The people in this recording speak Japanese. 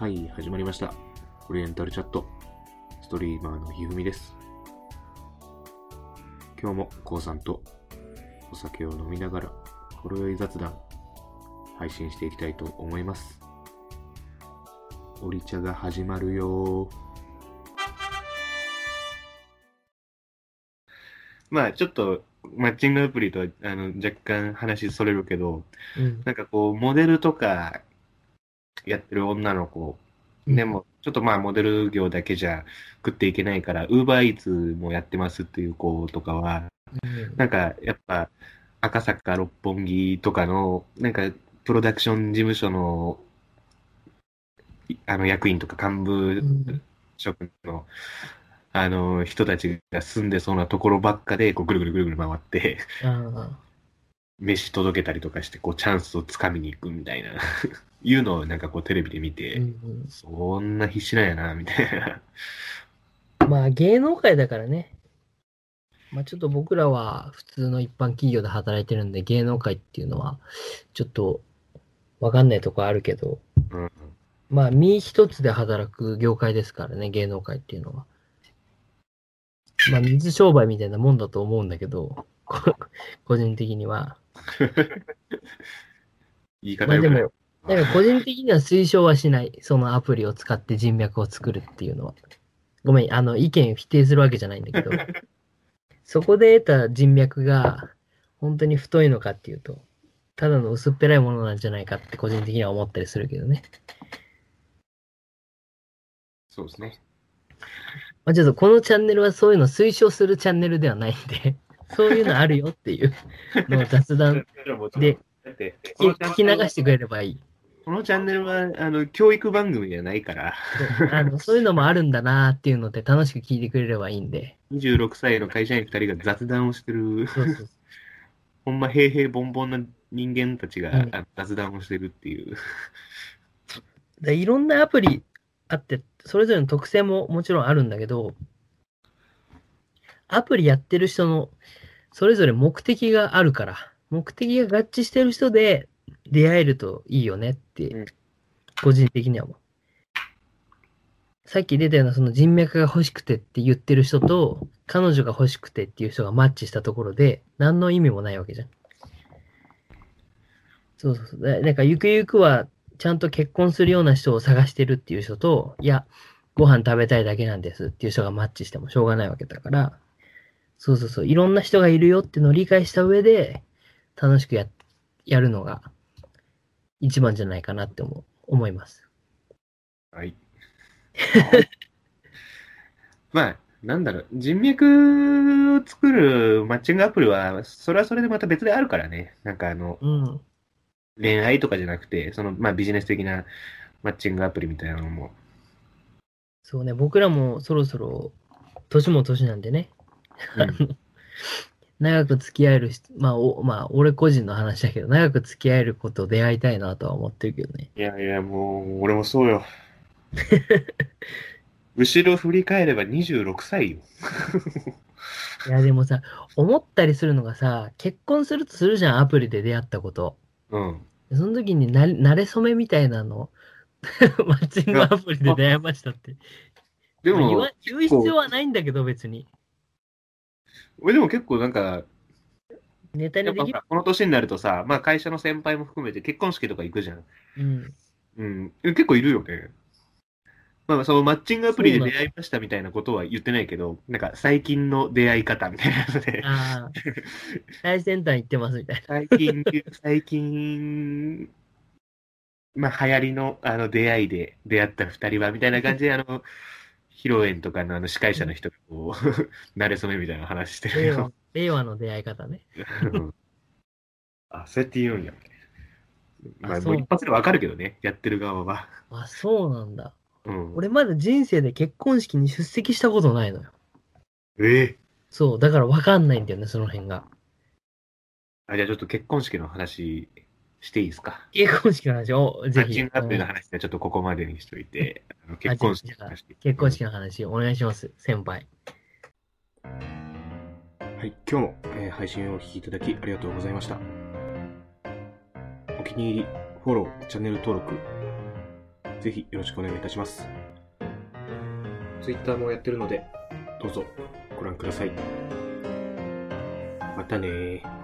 はい、始まりました。オリエンタルチャット。ストリーマーのひふみです。今日もこうさんとお酒を飲みながら、ほろ酔い雑談、配信していきたいと思います。オリ茶が始まるよまあちょっとマッチングアプリとはあの若干話それるけど、うん。なんかこう、モデルとかやってる女の子、でも、ちょっとまあ、モデル業だけじゃ食っていけないから、ウーバーイーツもやってますっていう子とかは、うん、なんかやっぱ、赤坂六本木とかの、なんか、プロダクション事務所の、いあの、役員とか幹部うん職の、あの、人たちが住んでそうなところばっかで、こう、ぐるぐるぐるぐる回って、あ 飯届けたりとかして、こう、チャンスをつかみに行くみたいな、いうのをなんかこう、テレビで見あ、て、うんそんな必死なんやな、みたいな。うん。まあ芸能界だからね。まあちょっと僕らは普通の一般企業で働いてるんで芸能界っていうのはちょっとわかんないとこあるけど、うん。まあ身一つで働く業界ですからね、芸能界っていうのは。まあ水商売みたいなもんだと思うんだけど、こ 個人的には。言い方よくない。まあでも、なんか個人的には推奨はしない。そのアプリを使って人脈を作るっていうのは。ごめん、あの、意見を否定するわけじゃないんだけど、そこで得た人脈が本当に太いのかっていうと、ただの薄っぺらいものなんじゃないかって個人的には思ったりするけどね。そうですね。まあ、ちょっとこのチャンネルはそういうのを推奨するチャンネルではないんで、そういうのあるよっていうのを雑談 で聞き流してくれればいい。このチャンネルは、あの、教育番組じゃないから、そうあのそういうのもあるんだなーっていうので楽しく聞いてくれればいいんで。26歳の会社員2人が雑談をしてる、そうそうほんま平平凡凡な人間たちが、雑談をしてるっていう。でいろんなアプリあって、それぞれの特性ももちろんあるんだけど、アプリやってる人のそれぞれ目的があるから、目的が合致してる人で出会えるといいよねって、うん個人的には思う。さっき出たようなその人脈が欲しくてって言ってる人と、彼女が欲しくてっていう人がマッチしたところで、何の意味もないわけじゃん。そうそうそう。だなんかゆくゆくはちゃんと結婚するような人を探してるっていう人と、いや、ご飯食べたいだけなんですっていう人がマッチしてもしょうがないわけだから、そうそうそう、いろんな人がいるよっていうのを理解した上で、楽しくや、やるのが一番じゃないかなって思う、思います。はい。まあ、なんだろう、人脈を作るマッチングアプリは、それはそれでまた別であるからね。なんかあの、うん。恋愛とかじゃなくて、その、まあビジネス的なマッチングアプリみたいなのも。そうね、僕らもそろそろ、年も年なんでね、うん 長く付き合える人、まあ、お、まあ、俺個人の話だけど、長く付き合えること出会いたいなとは思ってるけどね。いやいや、もう、俺もそうよ。後ろ振り返れば26歳よ。いや、でもさ、思ったりするのがさ、結婚するとするじゃん、アプリで出会ったこと。うん。その時にな、慣れ初めみたいなの、マッチングアプリで出会いましたって。でも言う必要はないんだけど、別に。俺でも結構なんか、ネタにできる？この年になるとさ、まあ会社の先輩も含めて結婚式とか行くじゃん。うん。うん。結構いるよね。まあそのマッチングアプリで出会いましたみたいなことは言ってないけど、なんか最近の出会い方みたいなので、ああ、最先端行ってますみたい最近、最近、まあ流行りのあの出会いで出会った二人はみたいな感じで、あの、披露宴とかのあの司会者の人がこう、慣れ初めみたいな話してな。るよ令和。の出会い方ね。うんあ、そうやって言うんや。まあ、もう一発でわかるけどね、やってる側は。あ、そうなんだ。うん。俺まだ人生で結婚式に出席したことないのよ。ええ？そう、だからわかんないんだよね、その辺が。あ、じゃあちょっと結婚式の話していいですか？結婚式の話をぜひ。マッチングアプリのうん話はちょっとここまでにしといて、あの結婚式の話。結婚式の話お願いします、先輩。はい、今日も、えー配信をお聞きいただきありがとうございました。お気に入り、フォロー、チャンネル登録、ぜひよろしくお願いいたします。Twitter もやってるので、どうぞご覧ください。またねー。